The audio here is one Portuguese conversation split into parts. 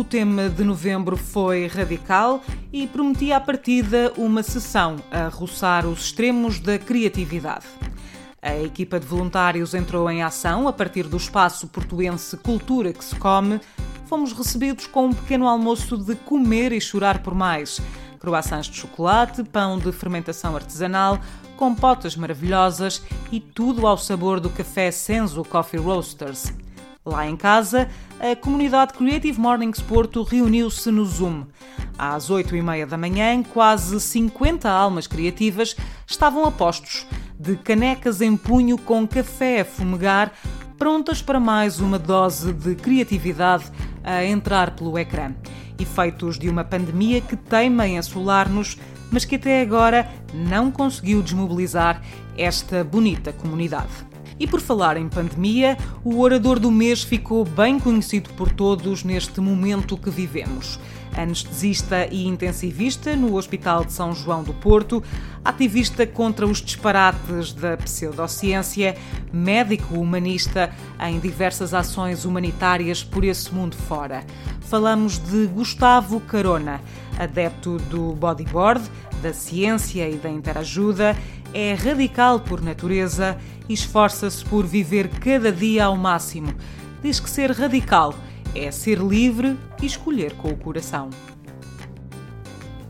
O tema de novembro foi radical e prometia à partida uma sessão a roçar os extremos da criatividade. A equipa de voluntários entrou em ação a partir do espaço portuense Cultura que se come. Fomos recebidos com um pequeno almoço de comer e chorar por mais. Croissants de chocolate, pão de fermentação artesanal, compotas maravilhosas e tudo ao sabor do café Senzo Coffee Roasters. Lá em casa, a comunidade Creative Mornings Porto reuniu-se no Zoom. Às 8 e meia da manhã, quase 50 almas criativas estavam a postos, de canecas em punho com café a fumegar, prontas para mais uma dose de criatividade a entrar pelo ecrã. Efeitos de uma pandemia que teima em assolar-nos, mas que até agora não conseguiu desmobilizar esta bonita comunidade. E por falar em pandemia, o orador do mês ficou bem conhecido por todos neste momento que vivemos. Anestesista e intensivista no Hospital de São João do Porto, ativista contra os disparates da pseudociência, médico humanista em diversas ações humanitárias por esse mundo fora. Falamos de Gustavo Carona, adepto do bodyboard, da ciência e da interajuda, é radical por natureza e esforça-se por viver cada dia ao máximo. Diz que ser radical é ser livre e escolher com o coração.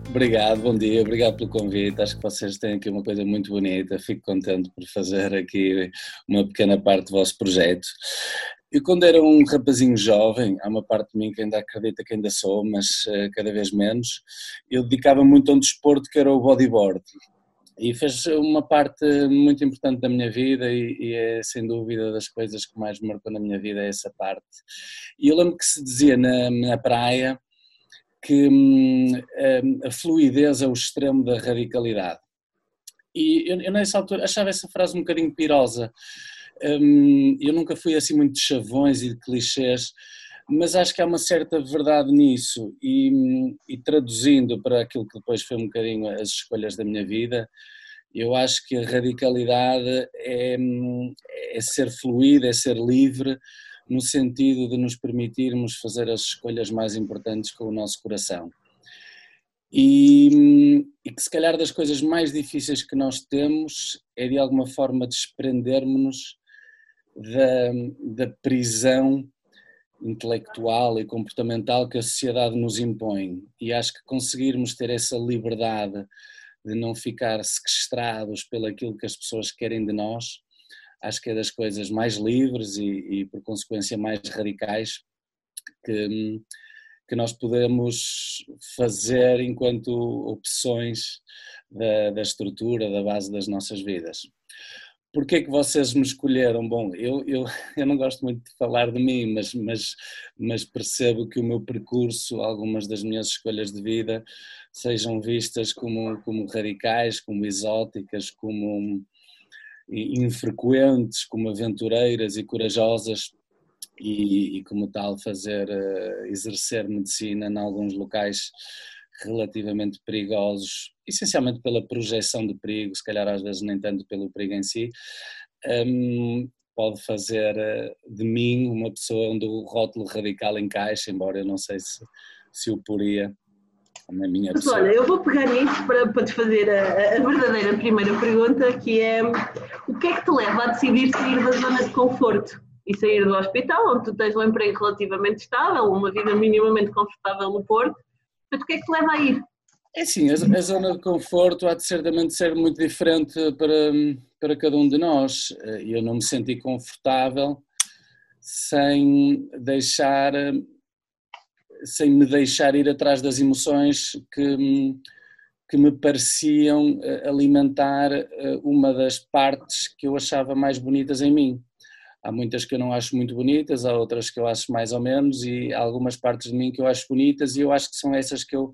Obrigado, bom dia, obrigado pelo convite. Acho que vocês têm aqui uma coisa muito bonita. Fico contente por fazer aqui uma pequena parte do vosso projeto. Eu, quando era um rapazinho jovem, há uma parte de mim que ainda acredita que ainda sou, mas uh, cada vez menos, eu dedicava muito a um desporto que era o bodyboard e fez uma parte muito importante da minha vida e, e, é sem dúvida das coisas que mais me marcou na minha vida é essa parte. E eu lembro que se dizia na, na praia que hum, a fluidez é o extremo da radicalidade. E eu, eu, nessa altura achava essa frase um bocadinho pirosa. Hum, eu nunca fui assim muito de chavões e de clichês, mas acho que há uma certa verdade nisso e, e, traduzindo para aquilo que depois foi um bocadinho as escolhas da minha vida, eu acho que a radicalidade é, é ser fluida, é ser livre, no sentido de nos permitirmos fazer as escolhas mais importantes com o nosso coração. E, e que se calhar das coisas mais difíceis que nós temos é de alguma forma desprendermos da, da prisão intelectual e comportamental que a sociedade nos impõe. E acho que conseguirmos ter essa liberdade de não ficar sequestrados pelo aquilo que as pessoas querem de nós, acho que é das coisas mais livres e, e por consequência mais radicais que, que nós podemos fazer enquanto opções da, da estrutura, da base das nossas vidas. Porquê é que vocês me escolheram? Bom, eu, eu, eu não gosto muito de falar de mim, mas, mas, mas percebo que o meu percurso, algumas das minhas escolhas de vida, sejam vistas como, como radicais, como exóticas, como infrequentes, como aventureiras e corajosas, e, e como tal fazer, uh, exercer medicina em alguns locais relativamente perigosos, essencialmente pela projeção de perigo, se calhar às vezes nem tanto pelo perigo em si, um, pode fazer eh, de mim uma pessoa onde o rótulo radical encaixa, embora eu não sei se, se o poria na minha Mas olha, eu vou pegar nisso para, para te fazer a, a, verdadeira primeira pergunta, que é o que é que te leva a decidir sair da zona de conforto? E sair do hospital, onde tu tens um emprego relativamente estável, uma vida minimamente confortável no Porto, mas o que é que te leva a ir? É sim, a, a, zona de conforto há de certamente ser muito diferente para, para cada um de nós. Eu não me senti confortável sem deixar, sem me deixar ir atrás das emoções que, que me pareciam eh, alimentar eh, uma das partes que eu achava mais bonitas em mim. Há muitas que eu não acho muito bonitas, há outras que eu acho mais ou menos, e há algumas partes de mim que eu acho bonitas, e eu acho que são essas que eu,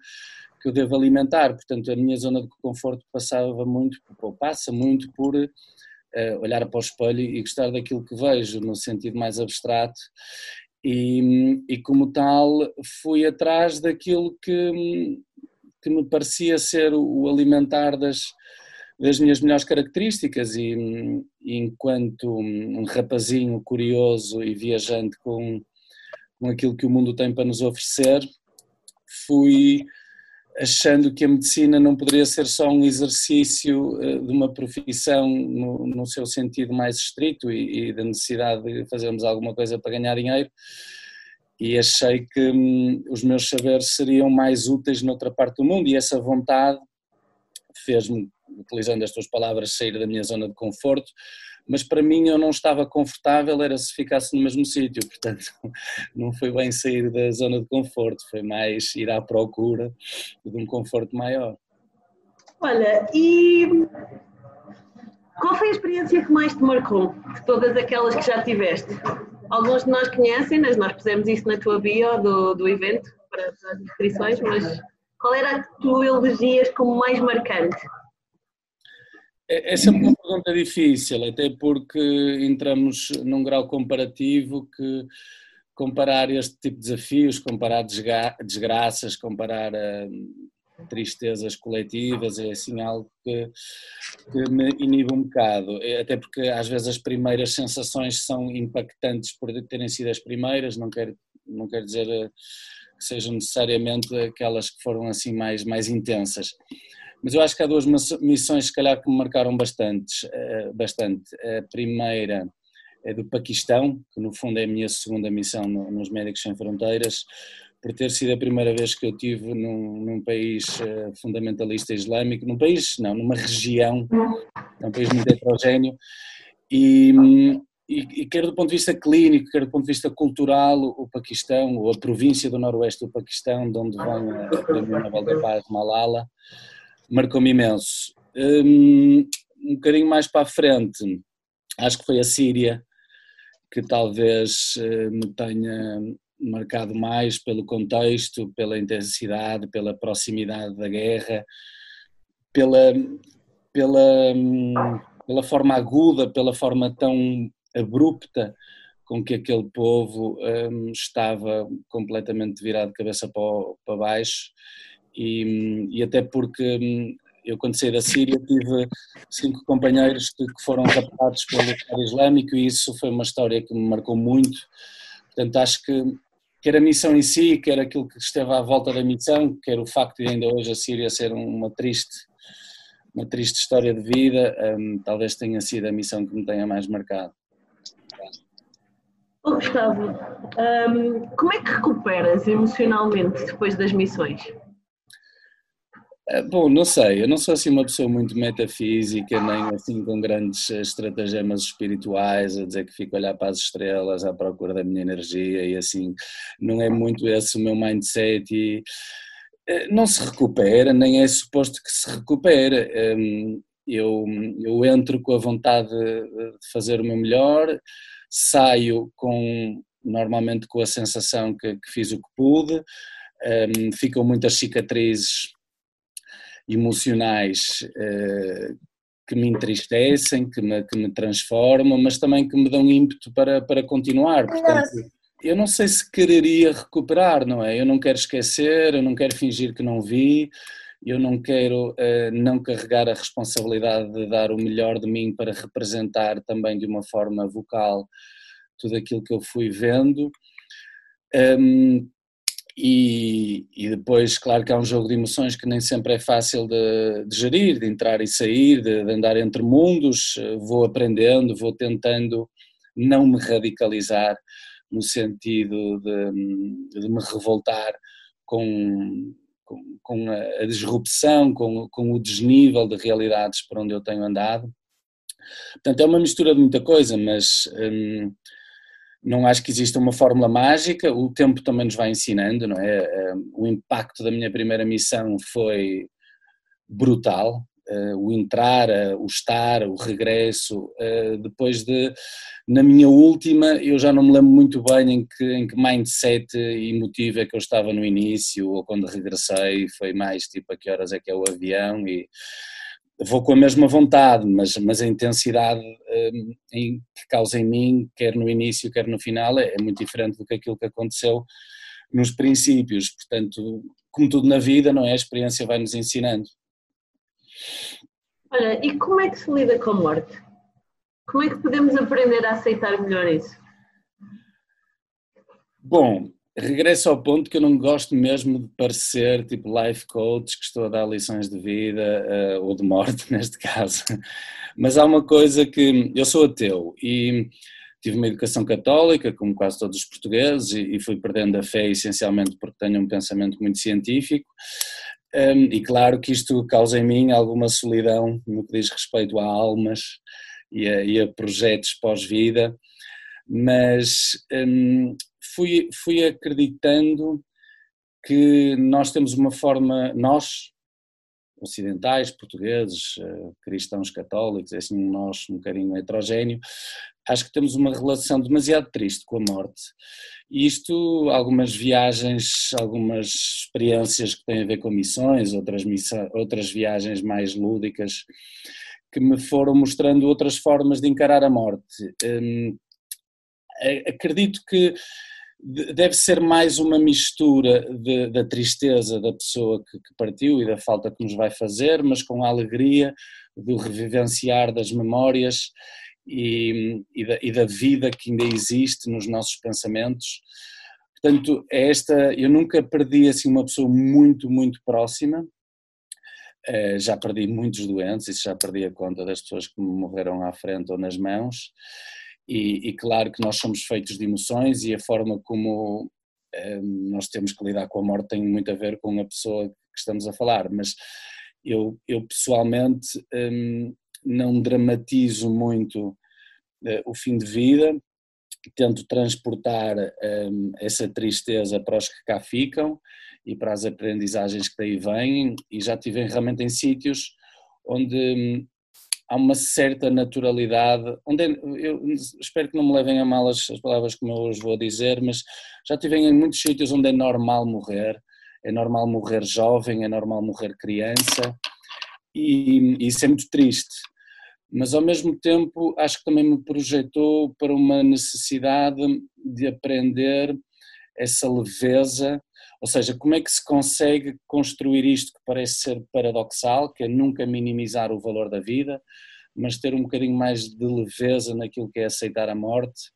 que eu devo alimentar. Portanto, a minha zona de conforto passava muito, passa muito por uh, olhar para o espelho e gostar daquilo que vejo, no sentido mais abstrato, e, e como tal fui atrás daquilo que, que me parecia ser o alimentar das das minhas melhores características e, enquanto um rapazinho curioso e viajante com, com aquilo que o mundo tem para nos oferecer, fui achando que a medicina não poderia ser só um exercício eh, de uma profissão no, no seu sentido mais estrito e, e, da necessidade de fazermos alguma coisa para ganhar dinheiro. E achei que hum, os meus saberes seriam mais úteis noutra parte do mundo e essa vontade fez-me, utilizando as tuas palavras, sair da minha zona de conforto, mas para mim eu não estava confortável, era se ficasse no mesmo sítio, portanto não foi bem sair da zona de conforto, foi mais ir à procura de um conforto maior. Olha, e qual foi a experiência que mais te marcou de todas aquelas que já tiveste? Alguns de nós conhecem, mas nós pusemos isso na tua bio do, do evento para as inscrições, mas qual era a que tu elegias como mais marcante? É, essa é uma pergunta difícil, até porque entramos num grau comparativo que comparar este tipo de desafios, comparar desgraças, comparar uh, tristezas coletivas, é assim algo que, que, me inibe um bocado, é, até porque às vezes as primeiras sensações são impactantes por terem sido as primeiras, não quero, não quero dizer eh, que sejam necessariamente aquelas que foram assim mais, mais intensas. Mas eu acho que há duas missões, se calhar, que me marcaram bastante. Eh, bastante. A primeira é do Paquistão, que no fundo é a minha segunda missão nos Médicos Sem Fronteiras, por ter sido a primeira vez que eu tive num, num país eh, fundamentalista islâmico, num país, não, numa região, é um país muito heterogéneo, e, e, e, quer do ponto de vista clínico, quer do ponto de vista cultural, o Paquistão, ou a província do noroeste do Paquistão, de onde vem a Nobel da Paz, Malala, marcou-me imenso. Um, um bocadinho mais para a frente, acho que foi a Síria, que talvez me tenha marcado mais pelo contexto, pela intensidade, pela proximidade da guerra, pela, pela, hum, pela forma aguda, pela forma tão abrupta com que aquele povo um, estava completamente virado de cabeça para, para baixo e, e até porque hum, eu quando saí da Síria tive cinco companheiros que, que foram raptados pelo Estado Islâmico e isso foi uma história que me marcou muito, portanto acho que quer a missão em si, quer aquilo que esteve à volta da missão, quer o facto de ainda hoje a Síria ser uma triste uma triste história de vida, um, talvez tenha sido a missão que me tenha mais marcado. Oh, Gustavo, um, como é que recuperas emocionalmente depois das missões? Eh, bom, não sei, eu não sou assim uma pessoa muito metafísica, nem assim com grandes estratagemas espirituais, a dizer que fico a olhar para as estrelas à procura da minha energia e assim, não é muito esse o meu mindset e eh, não se recupera, nem é suposto que se recupere. Ehm, eu, eu entro com a vontade de fazer o meu melhor, saio com normalmente com a sensação que, que fiz o que pude, um, ehm, ficam muitas cicatrizes emocionais uh, que me entristecem, que me, que me transformam, mas também que me dão ímpeto para, para continuar. Portanto, eu não sei se quereria recuperar, não é? Eu não quero esquecer, eu não quero fingir que não vi, eu não quero uh, não carregar a responsabilidade de dar o melhor de mim para representar também de uma forma vocal tudo aquilo que eu fui vendo. Um, e, e, depois, claro que há um jogo de emoções que nem sempre é fácil de, de gerir, de entrar e sair, de, de, andar entre mundos. Vou aprendendo, vou tentando não me radicalizar no sentido de, de me revoltar com, com, com, a disrupção, com, com o desnível de realidades por onde eu tenho andado. Portanto, é uma mistura de muita coisa, mas. Hum, não acho que exista uma fórmula mágica, o tempo também nos vai ensinando, não é? O impacto da minha primeira missão foi brutal, eh, o entrar, eh, o estar, o regresso, depois de, na minha última, eu já não me lembro muito bem em que, em que mindset emotivo é que eu estava no início, ou quando regressei, foi mais tipo a que horas é que é o avião e vou com a mesma vontade, mas, mas a intensidade um, em, que causa em mim, quer no início, quer no final, é, é, muito diferente do que aquilo que aconteceu nos princípios. Portanto, como tudo na vida, não é? A experiência vai nos ensinando. Olha, e como é que se lida com a morte? Como é que podemos aprender a aceitar melhor isso? Bom, regresso ao ponto que eu não gosto mesmo de parecer tipo life coach que estou a dar lições de vida uh, ou de morte neste caso. Mas há uma coisa que eu sou ateu e tive uma educação católica, como quase todos os portugueses, e, e fui perdendo a fé essencialmente porque tenho um pensamento muito científico. Um, e claro que isto causa em mim alguma solidão no que diz respeito a almas e a, e a projetos pós-vida, mas um, fui, fui acreditando que nós temos uma forma, nós, ocidentais, portugueses, eh, cristãos católicos, é assim nós um bocadinho heterogéneo, acho que temos uma relação demasiado triste com a morte. E isto, algumas viagens, algumas experiências que têm a ver com missões, outras, missões, outras viagens mais lúdicas, que me foram mostrando outras formas de encarar a morte. Hum, acredito que deve ser mais uma mistura de, da tristeza da pessoa que, que, partiu e da falta que nos vai fazer, mas com a alegria do revivenciar das memórias e, e, da, e da vida que ainda existe nos nossos pensamentos. Portanto, é esta, eu nunca perdi assim uma pessoa muito, muito próxima, Uh, já perdi muitos doentes, e já perdi a conta das pessoas que me morreram à frente ou nas mãos, e, e, claro que nós somos feitos de emoções e a forma como eh, nós temos que lidar com a morte tem muito a ver com a pessoa que estamos a falar, mas eu, eu pessoalmente um, não dramatizo muito uh, o fim de vida, tento transportar um, essa tristeza para os que cá ficam e para as aprendizagens que daí vêm e já tive realmente em sítios onde hum, há uma certa naturalidade, onde eu espero que não me levem a mal as, as palavras como eu hoje vou dizer, mas já tive em muitos sítios onde é normal morrer, é normal morrer jovem, é normal morrer criança, e, e isso é muito triste. Mas ao mesmo tempo acho que também me projetou para uma necessidade de aprender essa leveza ou seja, como é que se consegue construir isto que parece ser paradoxal, que é nunca minimizar o valor da vida, mas ter um bocadinho mais de leveza naquilo que é aceitar a morte.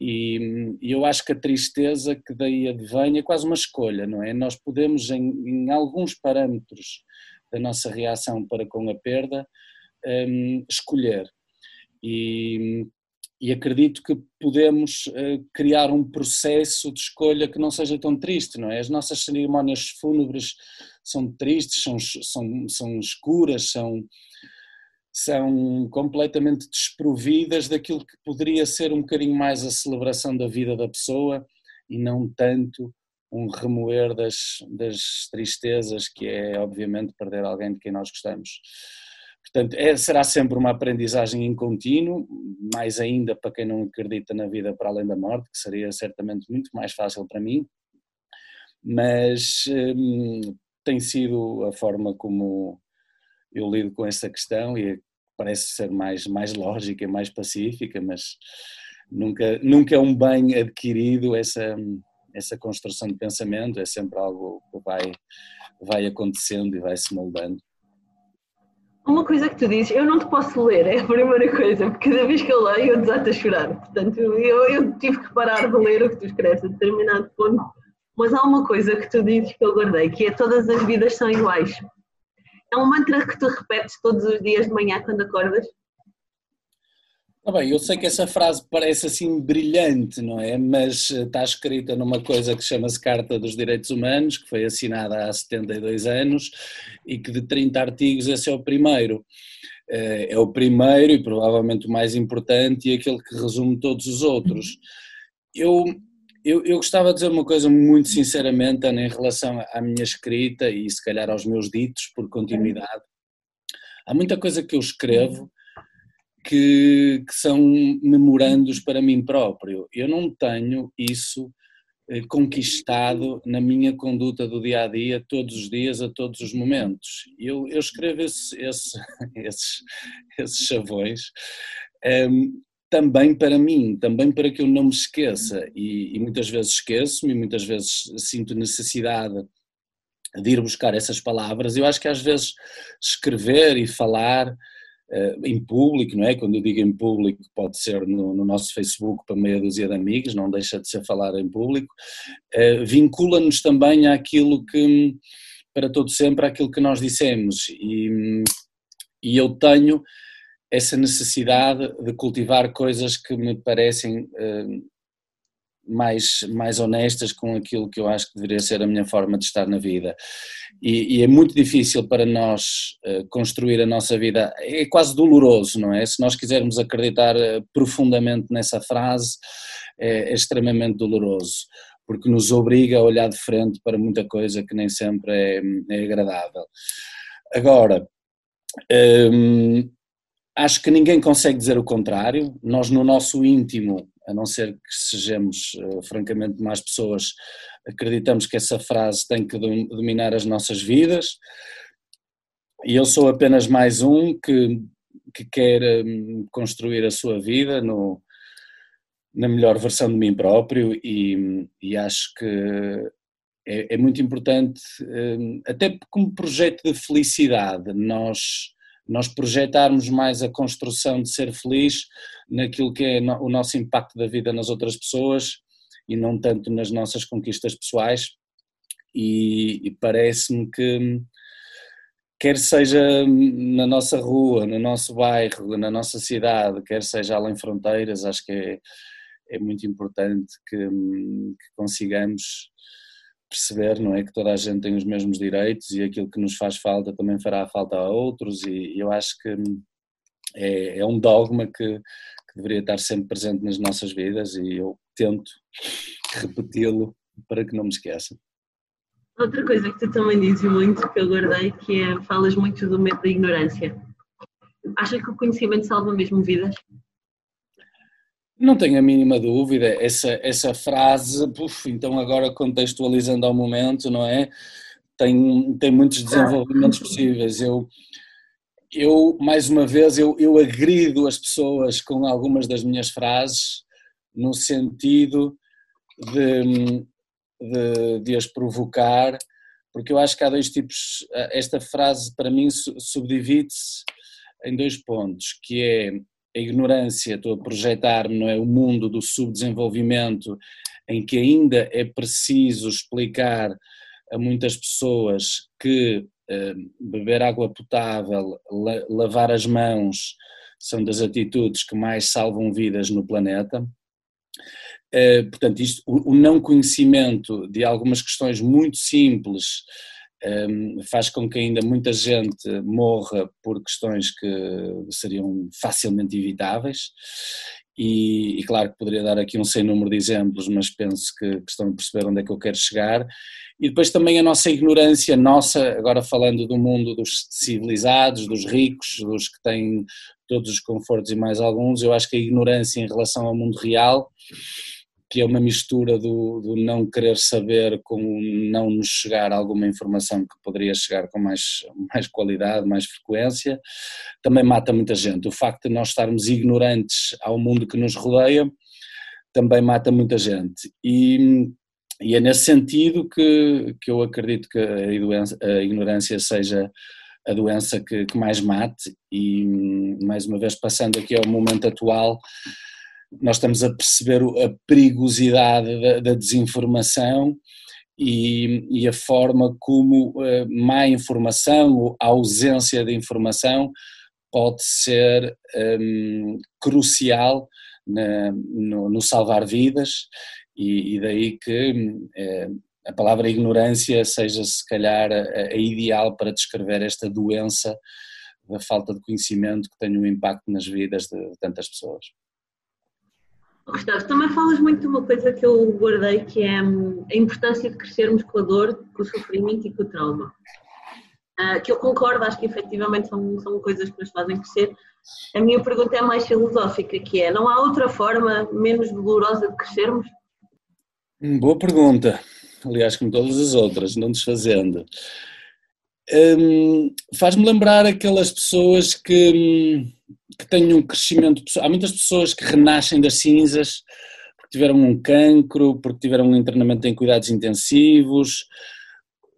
E, e eu acho que a tristeza que daí advém é quase uma escolha, não é? Nós podemos, em, em alguns parâmetros da nossa reação para com a perda, um, escolher. E, e acredito que podemos uh, criar um processo de escolha que não seja tão triste, não é? As nossas cerimónias fúnebres são tristes, são, são, são escuras, são, são completamente desprovidas daquilo que poderia ser um bocadinho mais a celebração da vida da pessoa e não tanto um remoer das, das tristezas que é obviamente perder alguém de quem nós gostamos. Portanto, é, será sempre uma aprendizagem em contínuo, mais ainda para quem não acredita na vida para além da morte, que seria certamente muito mais fácil para mim, mas hum, tem sido a forma como eu lido com essa questão e parece ser mais, mais lógica, mais pacífica, mas nunca, nunca é um bem adquirido essa, essa construção de pensamento, é sempre algo que vai, vai acontecendo e vai se moldando. Uma coisa que tu dizes, eu não te posso ler, é a primeira coisa, porque cada vez que eu leio eu desato a chorar. Portanto, eu, eu tive que parar de ler o que tu escreves a determinado ponto. Mas há uma coisa que tu dizes que eu guardei, que é todas as vidas são iguais. É um mantra que tu repetes todos os dias de manhã quando acordas? Ah, bem, eu sei que essa frase parece assim brilhante, não é? Mas eh, está escrita numa coisa que chama-se Carta dos Direitos Humanos, que foi assinada há 72 anos e que de 30 artigos esse é o primeiro. Eh, é o primeiro e provavelmente o mais importante e aquele que resume todos os outros. Eu, eu, eu gostava de dizer uma coisa muito sinceramente, Ana, em relação à minha escrita e se calhar aos meus ditos, por continuidade. Há muita coisa que eu escrevo que, que são memorandos para mim próprio. Eu não tenho isso eh, conquistado na minha conduta do dia a dia, todos os dias, a todos os momentos. Eu, eu escrevo esse, esse, esses, esses chavões um, ehm, também para mim, também para que eu não me esqueça. E, e muitas vezes esqueço-me, muitas vezes sinto necessidade de ir buscar essas palavras. Eu acho que às vezes escrever e falar em público, não é? Quando eu digo em público, pode ser no, no, nosso Facebook para meia dúzia de amigos, não deixa de ser falar em público, uh, vincula-nos também àquilo que, para todo sempre, àquilo que nós dissemos. E, e eu tenho essa necessidade de cultivar coisas que me parecem uh, mais, mais honestas com aquilo que eu acho que deveria ser a minha forma de estar na vida. E, e é muito difícil para nós uh, construir a nossa vida, é quase doloroso, não é? Se nós quisermos acreditar uh, profundamente nessa frase, é, é, extremamente doloroso, porque nos obriga a olhar de frente para muita coisa que nem sempre é, é agradável. Agora, um, acho que ninguém consegue dizer o contrário, nós no nosso íntimo a não ser que sejamos uh, francamente mais pessoas, acreditamos que essa frase tem que dominar as nossas vidas. E eu sou apenas mais um que, que quer um, construir a sua vida no, na melhor versão de mim próprio e, e acho que é, é muito importante, um, até como projeto de felicidade, nós nós projetarmos mais a construção de ser feliz naquilo que é o nosso impacto da vida nas outras pessoas e não tanto nas nossas conquistas pessoais. E, e parece-me que, quer seja na nossa rua, no nosso bairro, na nossa cidade, quer seja além fronteiras, acho que é, é muito importante que, que consigamos perceber, não é, que toda a gente tem os mesmos direitos e aquilo que nos faz falta também fará falta a outros e eu acho que é, é um dogma que, que, deveria estar sempre presente nas nossas vidas e eu tento repeti-lo para que não me esqueça. Outra coisa que tu também dizes muito, que eu guardei, que é, falas muito do medo da ignorância. Acha que o conhecimento salva mesmo vidas? Não tenho a mínima dúvida, essa, essa frase, puf, então agora contextualizando ao momento, não é? Tem, tem muitos desenvolvimentos possíveis. Eu, eu mais uma vez, eu, eu agrido as pessoas com algumas das minhas frases, no sentido de, de, de as provocar, porque eu acho que há dois tipos. Esta frase, para mim, subdivide-se em dois pontos, que é a ignorância, estou a projetar-me, não é, o mundo do subdesenvolvimento, em que ainda é preciso explicar a muitas pessoas que eh, beber água potável, la, lavar as mãos, são das atitudes que mais salvam vidas no planeta. Eh, portanto, isto, o, o não conhecimento de algumas questões muito simples faz com que ainda muita gente morra por questões que seriam facilmente evitáveis. E, e, claro que poderia dar aqui um sem número de exemplos, mas penso que, que estão a perceber onde é que eu quero chegar. E depois também a nossa ignorância, nossa, agora falando do mundo dos civilizados, dos ricos, dos que têm todos os confortos e mais alguns, eu acho que a ignorância em relação ao mundo real que é uma mistura do, do, não querer saber com não nos chegar alguma informação que poderia chegar com mais, mais qualidade, mais frequência, também mata muita gente. O facto de nós estarmos ignorantes ao mundo que nos rodeia também mata muita gente. E, e é nesse sentido que, que eu acredito que a, doença, a ignorância seja a doença que, que mais mate e mais uma vez passando aqui ao momento atual, nós estamos a perceber a perigosidade da, da desinformação e, e, a forma como eh, má informação ou a ausência de informação pode ser um, crucial na, no, no, salvar vidas e, e daí que é, a palavra ignorância seja se calhar a, a, ideal para descrever esta doença da falta de conhecimento que tem um impacto nas vidas de tantas pessoas. Gustavo, também falas muito de uma coisa que eu guardei, que é hum, a importância de crescermos com a dor, com o sofrimento e com o trauma. Uh, que eu concordo, acho que efetivamente são, são coisas que nos fazem crescer. A minha pergunta é mais filosófica, que é, não há outra forma menos dolorosa de crescermos? Hum, boa pergunta. Aliás, como todas as outras, não desfazendo. Hum, Faz-me lembrar aquelas pessoas que que tenham um crescimento. Há muitas pessoas que renascem das cinzas porque tiveram um cancro, porque tiveram um internamento em cuidados intensivos,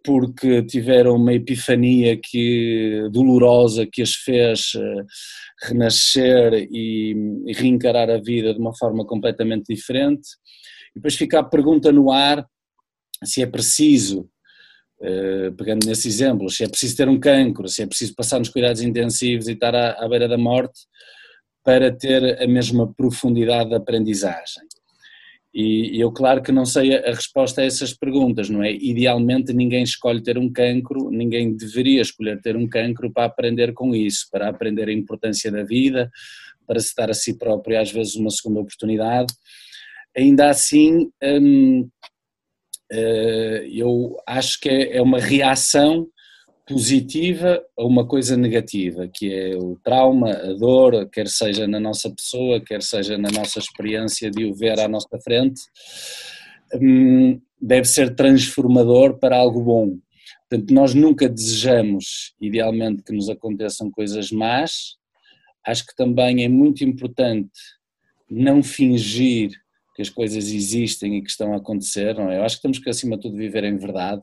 porque tiveram uma epifania que, dolorosa que as fez uh, renascer e, e reencarar a vida de uma forma completamente diferente. E depois fica a pergunta no ar se é preciso pegando nesse exemplo, se é preciso ter um cancro, se é preciso passar nos cuidados intensivos e estar à, à beira da morte para ter a mesma profundidade de aprendizagem. E, eu, claro que não sei a resposta a essas perguntas, não é? Idealmente, ninguém escolhe ter um cancro, ninguém deveria escolher ter um cancro para aprender com isso, para aprender a importância da vida, para se dar a si próprio, às vezes, uma segunda oportunidade. Ainda assim, hum, eh, eu acho que é, é uma reação positiva a uma coisa negativa, que é o trauma, a dor, quer seja na nossa pessoa, quer seja na nossa experiência de o ver à nossa frente, hum, deve ser transformador para algo bom. Portanto, nós nunca desejamos, idealmente, que nos aconteçam coisas más. Acho que também é muito importante não fingir que as coisas existem e que estão a acontecer, não é? Eu acho que temos que, acima de tudo, viver em verdade,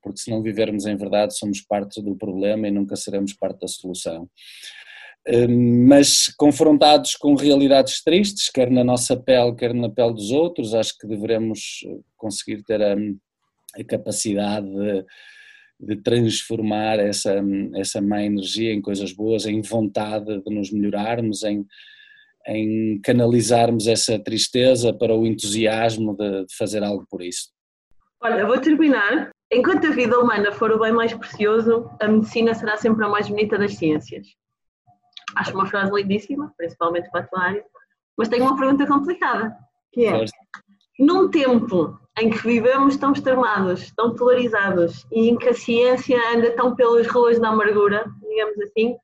porque se não vivermos em verdade, somos parte do problema e nunca seremos parte da solução. Hum, mas confrontados com realidades tristes, quer na nossa pele, quer na pele dos outros, acho que devemos conseguir ter a, a capacidade de, de, transformar essa, essa má energia em coisas boas, em vontade de nos melhorarmos, em, em canalizarmos essa tristeza para o entusiasmo de, de fazer algo por isso. Olha, vou terminar. Enquanto a vida humana for o bem mais precioso, a medicina será sempre a mais bonita das ciências. Acho uma frase lindíssima, principalmente para a tua área, mas tenho uma pergunta complicada, que é, num tempo em que vivemos tão extremados, tão polarizados e em que a ciência anda tão pelas ruas da amargura, digamos assim,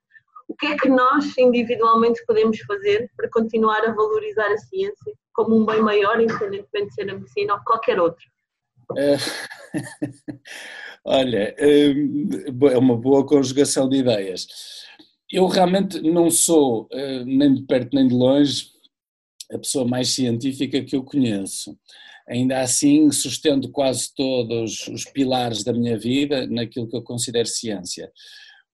que é que nós individualmente podemos fazer para continuar a valorizar a ciência como um bem maior, independentemente de ser a medicina ou qualquer outro? É, olha, é, é uma boa conjugação de ideias. Eu realmente não sou, é, nem de perto nem de longe, a pessoa mais científica que eu conheço. Ainda assim, sustento quase todos os pilares da minha vida naquilo que eu considero ciência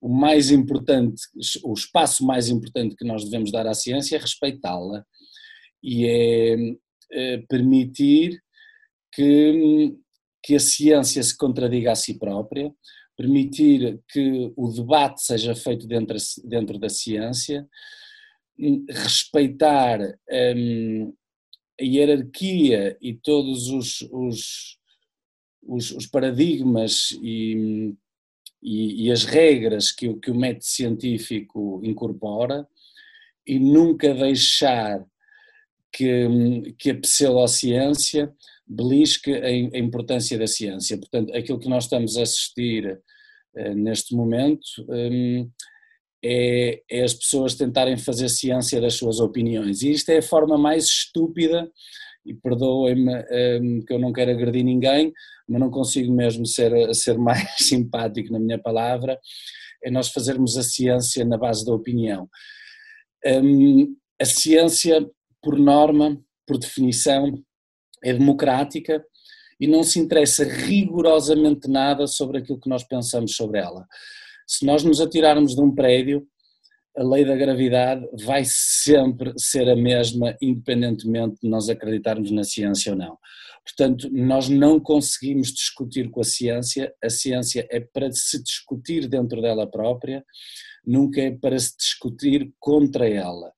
o mais importante, o espaço mais importante que nós devemos dar à ciência é respeitá-la e é, é permitir que, que a ciência se contradiga a si própria, permitir que o debate seja feito dentro, dentro da ciência, respeitar um, a hierarquia e todos os, os, os, os paradigmas e e, e as regras que, que o método científico incorpora e nunca deixar que, que a pseudociência belisque a, a, importância da ciência. Portanto, aquilo que nós estamos a assistir uh, neste momento um, é, é, as pessoas tentarem fazer ciência das suas opiniões. E isto é a forma mais estúpida e perdoem-me um, que eu não quero agredir ninguém, mas não consigo mesmo ser, ser mais simpático na minha palavra, é nós fazermos a ciência na base da opinião. Um, a ciência, por norma, por definição, é democrática e não se interessa rigorosamente nada sobre aquilo que nós pensamos sobre ela. Se nós nos atirarmos de um prédio, a lei da gravidade vai sempre ser a mesma, independentemente de nós acreditarmos na ciência ou não. Portanto, nós não conseguimos discutir com a ciência, a ciência é para se discutir dentro dela própria, nunca é para se discutir contra ela.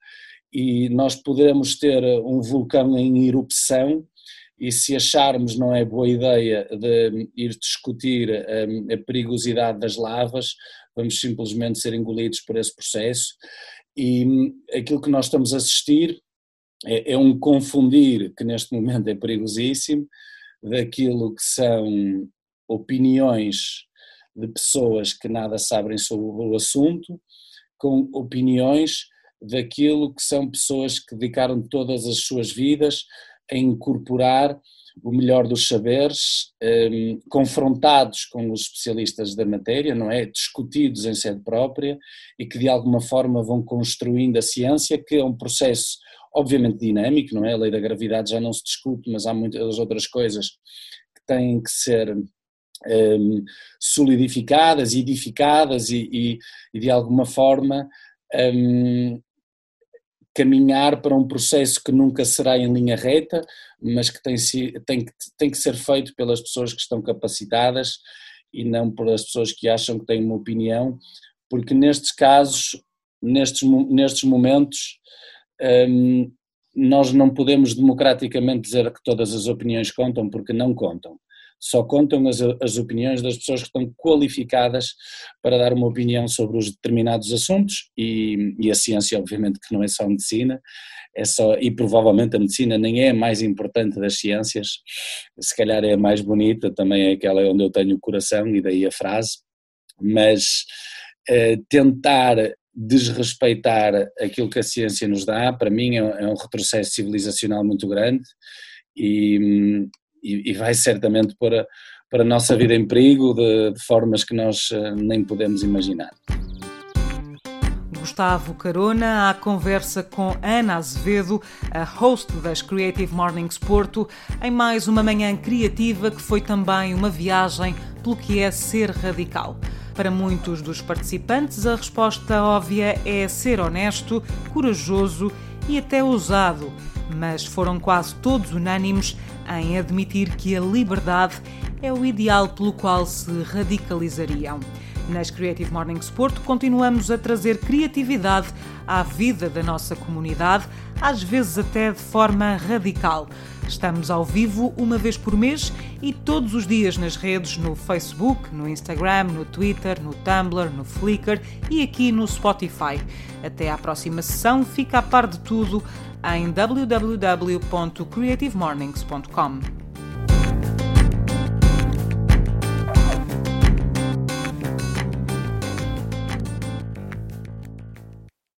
E nós podemos ter um vulcão em erupção, e se acharmos não é boa ideia de ir discutir hum, a, perigosidade das lavas, vamos simplesmente ser engolidos por esse processo. E hum, aquilo que nós estamos a assistir é, é um confundir, que neste momento é perigosíssimo, daquilo que são opiniões de pessoas que nada sabem sobre o assunto, com opiniões daquilo que são pessoas que dedicaram todas as suas vidas a incorporar o melhor dos saberes, um, confrontados com os especialistas da matéria, não é? Discutidos em sede própria e que de alguma forma vão construindo a ciência, que é um processo obviamente dinâmico, não é? A lei da gravidade já não se discute, mas há muitas outras coisas que têm que ser um, solidificadas, edificadas e, e, e, de alguma forma um, caminhar para um processo que nunca será em linha reta, mas que tem, tem, tem que ser feito pelas pessoas que estão capacitadas e não pelas pessoas que acham que têm uma opinião, porque nestes casos, nestes, nestes momentos, um, nós não podemos democraticamente dizer que todas as opiniões contam, porque não contam. Só contam as, as opiniões das pessoas que estão qualificadas para dar uma opinião sobre os determinados assuntos e, e a ciência, obviamente, que não é só medicina, é só, e provavelmente a medicina nem é a mais importante das ciências, se calhar é a mais bonita, também é aquela onde eu tenho o coração e daí a frase, mas eh, tentar desrespeitar aquilo que a ciência nos dá, para mim é, é um retrocesso civilizacional muito grande e, e, e vai certamente para, para a nossa vida em perigo de, de formas que nós eh, nem podemos imaginar. Gustavo Carona à conversa com Ana Azevedo, a host das Creative Mornings Porto, em mais uma manhã criativa que foi também uma viagem pelo que é ser radical. Para muitos dos participantes, a resposta óbvia é ser honesto, corajoso e até ousado, mas foram quase todos unânimes em admitir que a liberdade é o ideal pelo qual se radicalizariam. Nas Creative Morning Sport continuamos a trazer criatividade à vida da nossa comunidade, às vezes até de forma radical. Estamos ao vivo uma vez por mês e todos os dias nas redes no Facebook, no Instagram, no Twitter, no Tumblr, no Flickr e aqui no Spotify. Até à próxima sessão, fica a par de tudo em www.creativemornings.com.